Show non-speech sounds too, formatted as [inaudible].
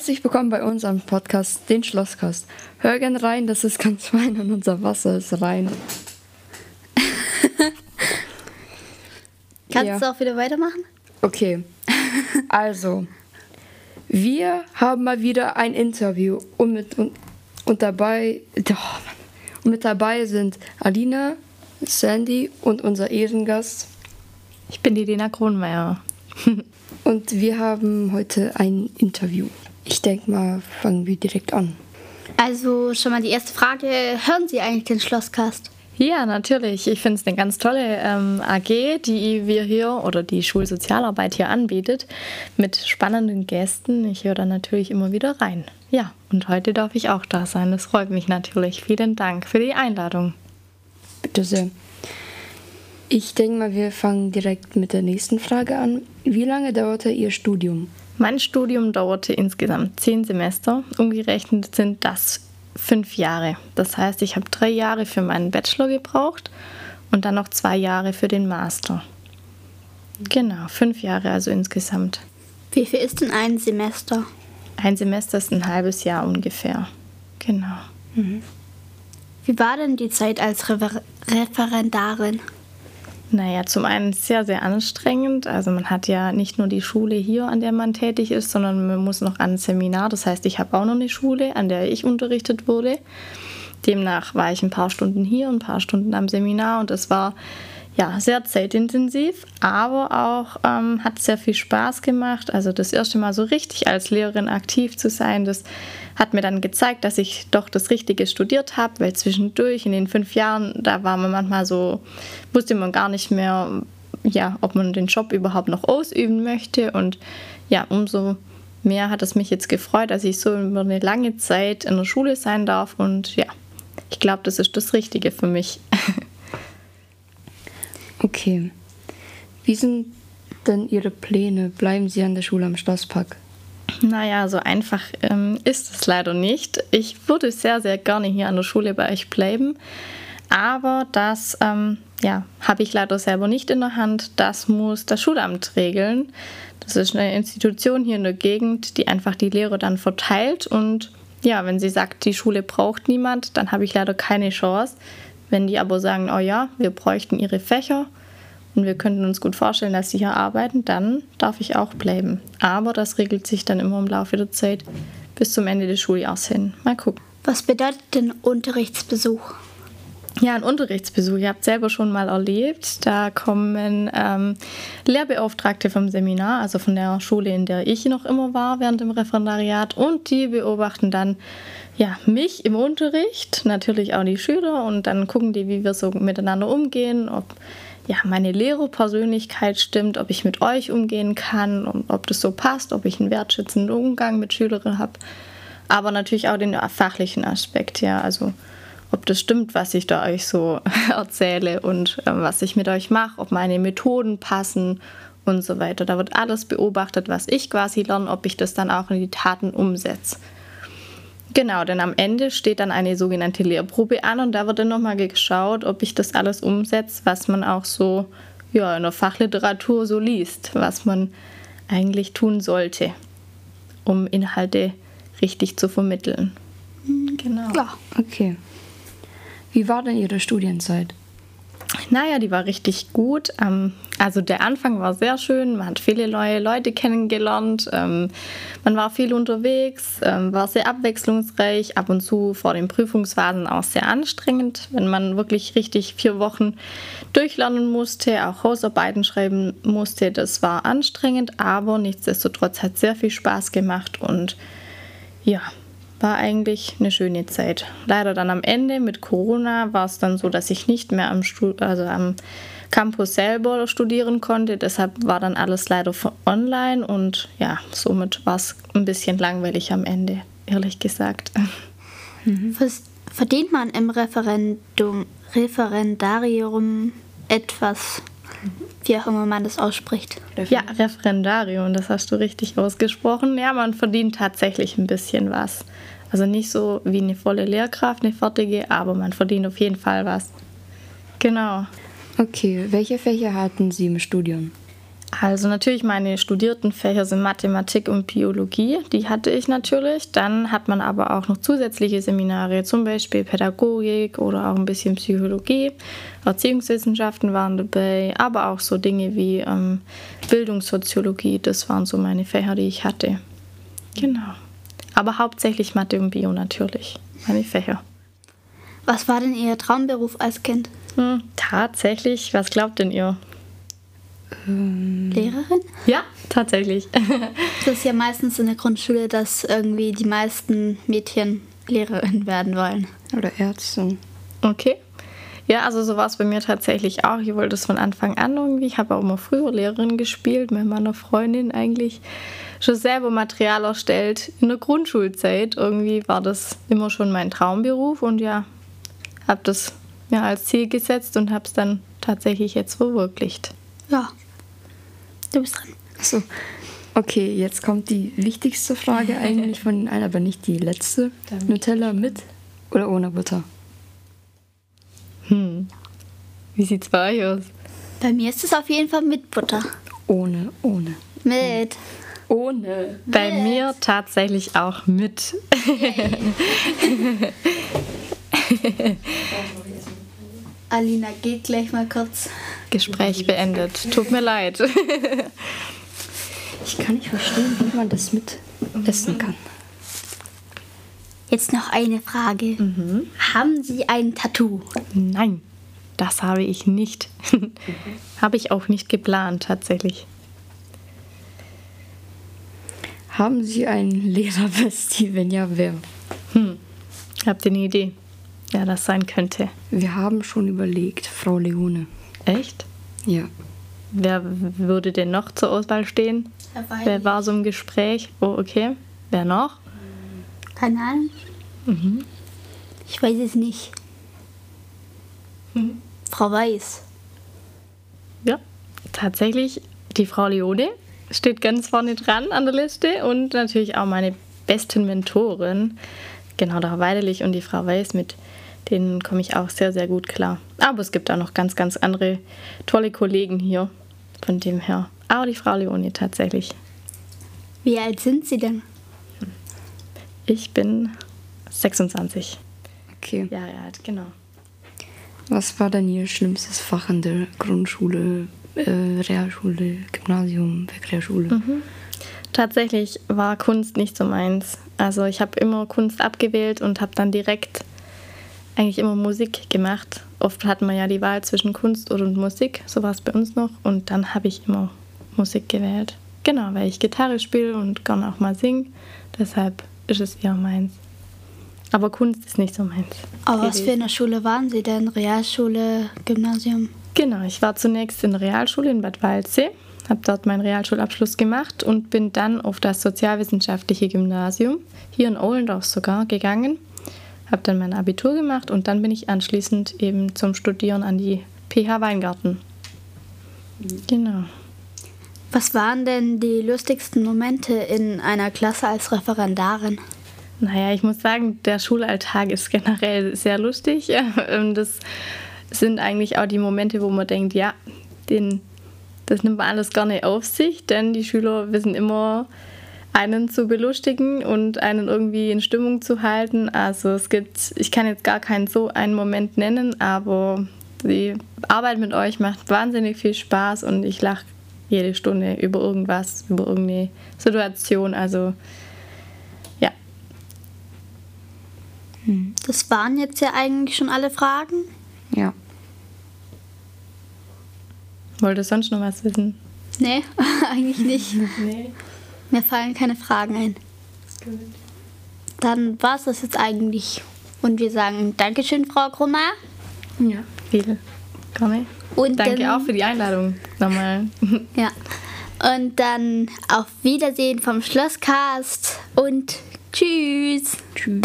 Herzlich willkommen bei unserem Podcast, den Schlosskast. Hör gern rein, das ist ganz [laughs] fein und unser Wasser ist rein. [laughs] Kannst Ja. du auch wieder weitermachen? Okay, also, wir haben mal wieder ein Interview und mit, und, und dabei, oh Mann. und mit dabei sind Alina, Sandy und unser Ehrengast. Ich bin die Lena Kronmeier. [laughs] Und wir haben heute ein Interview. Ich denke mal, fangen wir direkt an. Also schon mal die erste Frage. Hören Sie eigentlich den Schlosskast? Ja, natürlich. Ich finde es eine ganz tolle ähm, AG, die wir hier oder die Schulsozialarbeit hier anbietet, mit spannenden Gästen. Ich höre da natürlich immer wieder rein. Ja, und heute darf ich auch da sein. Das freut mich natürlich. Vielen Dank für die Einladung. Bitte sehr. Ich denke mal, wir fangen direkt mit der nächsten Frage an. Wie lange dauerte Ihr Studium? Mein Studium dauerte insgesamt zehn Semester. Umgerechnet sind das fünf Jahre. Das heißt, ich habe drei Jahre für meinen Bachelor gebraucht und dann noch zwei Jahre für den Master. Genau, fünf Jahre also insgesamt. Wie viel ist denn ein Semester? Ein Semester ist ein halbes Jahr ungefähr. Genau. Wie war denn die Zeit als Refer Referendarin? Naja, zum einen sehr, sehr anstrengend. Also man hat ja nicht nur die Schule hier, an der man tätig ist, sondern man muss noch an ein Seminar. Das heißt, ich habe auch noch eine Schule, an der ich unterrichtet wurde. Demnach war ich ein paar Stunden hier, ein paar Stunden am Seminar und es war ja sehr zeitintensiv, aber auch ähm, hat sehr viel Spaß gemacht. Also das erste Mal so richtig als Lehrerin aktiv zu sein, das hat mir dann gezeigt, dass ich doch das Richtige studiert habe, weil zwischendurch in den fünf Jahren, da war man manchmal so, wusste man gar nicht mehr, ja, ob man den Job überhaupt noch ausüben möchte und ja, umso mehr hat es mich jetzt gefreut, dass ich so über eine lange Zeit in der Schule sein darf und ja, ich glaube, das ist das Richtige für mich. [laughs] Okay. Wie sind denn Ihre Pläne? Bleiben Sie an der Schule am Schlosspark? Naja, so einfach ähm, ist es leider nicht. Ich würde sehr, sehr gerne hier an der Schule bei euch bleiben. Aber das ähm, ja, habe ich leider selber nicht in der Hand. Das muss das Schulamt regeln. Das ist eine Institution hier in der Gegend, die einfach die Lehrer dann verteilt. Und ja, wenn sie sagt, die Schule braucht niemand, dann habe ich leider keine Chance. Wenn die aber sagen, oh ja, wir bräuchten ihre Fächer und wir könnten uns gut vorstellen, dass sie hier arbeiten, dann darf ich auch bleiben. Aber das regelt sich dann immer im Laufe der Zeit bis zum Ende des Schuljahres hin. Mal gucken. Was bedeutet denn Unterrichtsbesuch? Ja, ein Unterrichtsbesuch. Ihr habt selber schon mal erlebt. Da kommen ähm, Lehrbeauftragte vom Seminar, also von der Schule, in der ich noch immer war während dem Referendariat, und die beobachten dann ja, mich im Unterricht, natürlich auch die Schüler, und dann gucken die, wie wir so miteinander umgehen, ob ja, meine Lehrerpersönlichkeit stimmt, ob ich mit euch umgehen kann und ob das so passt, ob ich einen wertschätzenden Umgang mit Schülerinnen habe. Aber natürlich auch den fachlichen Aspekt, ja, also ob das stimmt, was ich da euch so [laughs] erzähle und äh, was ich mit euch mache, ob meine Methoden passen und so weiter. Da wird alles beobachtet, was ich quasi lerne, ob ich das dann auch in die Taten umsetze. Genau, denn am Ende steht dann eine sogenannte Lehrprobe an und da wird dann nochmal geschaut, ob ich das alles umsetze, was man auch so ja, in der Fachliteratur so liest, was man eigentlich tun sollte, um Inhalte richtig zu vermitteln. Genau. Ja, Okay. Wie war denn Ihre Studienzeit? Naja, die war richtig gut. Ähm, also der Anfang war sehr schön. Man hat viele neue Leute kennengelernt. Ähm, man war viel unterwegs, ähm, war sehr abwechslungsreich. Ab und zu vor den Prüfungsphasen auch sehr anstrengend, wenn man wirklich richtig vier Wochen durchlernen musste, auch Hausarbeiten schreiben musste. Das war anstrengend, aber nichtsdestotrotz hat sehr viel Spaß gemacht und ja, war eigentlich eine schöne Zeit. Leider dann am Ende mit Corona war es dann so, dass ich nicht mehr am, Stu also am Campus selber studieren konnte. Deshalb war dann alles leider online und ja, somit war es ein bisschen langweilig am Ende, ehrlich gesagt. Was verdient man im Referendum, Referendarium etwas, wie auch immer man das ausspricht? Ja, Referendarium, das hast du richtig ausgesprochen. Ja, man verdient tatsächlich ein bisschen was. Also nicht so wie eine volle Lehrkraft, eine fertige, aber man verdient auf jeden Fall was. Genau. Okay, welche Fächer hatten Sie im Studium? Also natürlich meine studierten Fächer sind Mathematik und Biologie, die hatte ich natürlich. Dann hat man aber auch noch zusätzliche Seminare, zum Beispiel Pädagogik oder auch ein bisschen Psychologie. Erziehungswissenschaften waren dabei, aber auch so Dinge wie ähm, Bildungssoziologie, das waren so meine Fächer, die ich hatte. Genau. Aber hauptsächlich Mathe und Bio natürlich, meine Fächer. Was war denn Ihr Traumberuf als Kind? Hm, tatsächlich, was glaubt denn ihr? Lehrerin? Ja, tatsächlich. [laughs] Das ist ja meistens in der Grundschule, dass irgendwie die meisten Mädchen Lehrerin werden wollen. Oder Ärztin. Okay. Ja, also so war es bei mir tatsächlich auch. Ich wollte es von Anfang an irgendwie. Ich habe auch immer früher Lehrerin gespielt, mit meiner Freundin eigentlich schon selber Material erstellt. In der Grundschulzeit irgendwie war das immer schon mein Traumberuf und ja, habe das mir als Ziel gesetzt und habe es dann tatsächlich jetzt verwirklicht. Ja. Du bist dran. Achso. Okay, jetzt kommt die wichtigste Frage [laughs] eigentlich von allen, aber nicht die letzte. Nutella mit oder ohne Butter? Hm. Wie sieht's bei euch aus? Bei mir ist es auf jeden Fall mit Butter. Ohne, ohne. Mit. Ohne. Bei mir tatsächlich auch mit. [laughs] Alina geht gleich mal kurz. Gespräch beendet. Tut mir leid. Ich kann nicht verstehen, wie man das mit essen kann. Jetzt noch eine Frage. Haben Sie ein Tattoo? Nein, das habe ich nicht. [laughs] habe ich auch nicht geplant, tatsächlich. Haben Sie ein Lehrerbestie? Wenn ja, wer? Hm. Habt ihr eine Idee? Ja, das sein könnte. Wir haben schon überlegt, Frau Leone. Echt? Ja. Wer würde denn noch zur Auswahl stehen? Wer war so im Gespräch? Oh, okay. Wer noch? Keine Ahnung. Ich weiß es nicht. Frau Weiß. Ja, tatsächlich die Frau Leone steht ganz vorne dran an der Liste und natürlich auch meine besten Mentoren, genau der Herr Weidelich und die Frau Weiß, mit denen komme ich auch sehr, sehr gut klar. Aber es gibt auch noch ganz, ganz andere tolle Kollegen hier, von dem her. Aber die Frau Leone tatsächlich. Wie alt sind Sie denn? Ich bin 26 Okay. Jahre alt, genau. Was war denn Ihr schlimmstes Fach in der Grundschule, äh, Realschule, Gymnasium, Realschule? Tatsächlich war Kunst nicht so meins. Also ich habe immer Kunst abgewählt und habe dann direkt eigentlich immer Musik gemacht. Oft hat man ja die Wahl zwischen Kunst oder Musik, so war es bei uns noch. Und dann habe ich immer Musik gewählt. Genau, weil ich Gitarre spiele und gerne auch mal singe. Deshalb ist es eher meins. Aber Kunst ist nicht so meins. Aber was für eine Schule waren Sie denn? Realschule, Gymnasium? Genau, ich war zunächst in der Realschule in Bad Waldsee, habe dort meinen Realschulabschluss gemacht und bin dann auf das sozialwissenschaftliche Gymnasium, hier in Ohlendorf sogar, gegangen. Habe dann mein Abitur gemacht und dann bin ich anschließend eben zum Studieren an die PH Weingarten. Genau. Was waren denn die lustigsten Momente in einer Klasse als Referendarin? Naja, ich muss sagen, der Schulalltag ist generell sehr lustig. [laughs] Ähm, Das sind eigentlich auch die Momente, wo man denkt, ja, den, das nimmt man alles gerne auf sich, denn die Schüler wissen immer, einen zu belustigen und einen irgendwie in Stimmung zu halten. Also es gibt, ich kann jetzt gar keinen so einen Moment nennen, aber die Arbeit mit euch macht wahnsinnig viel Spaß und ich lache jede Stunde über irgendwas, über irgendeine Situation. Also ja, Das waren jetzt ja eigentlich schon alle Fragen. Ja. wollte sonst noch was wissen? Nee, [laughs] eigentlich nicht. [laughs] Nee. Mir fallen keine Fragen ein. Dann war es das jetzt eigentlich. Und wir sagen Dankeschön, Frau Grummer. Ja, viel. Gerne. Und Danke dann- auch für die Einladung nochmal. [laughs] Ja. Und dann auf Wiedersehen vom Schlosscast und tschüss. Tschüss.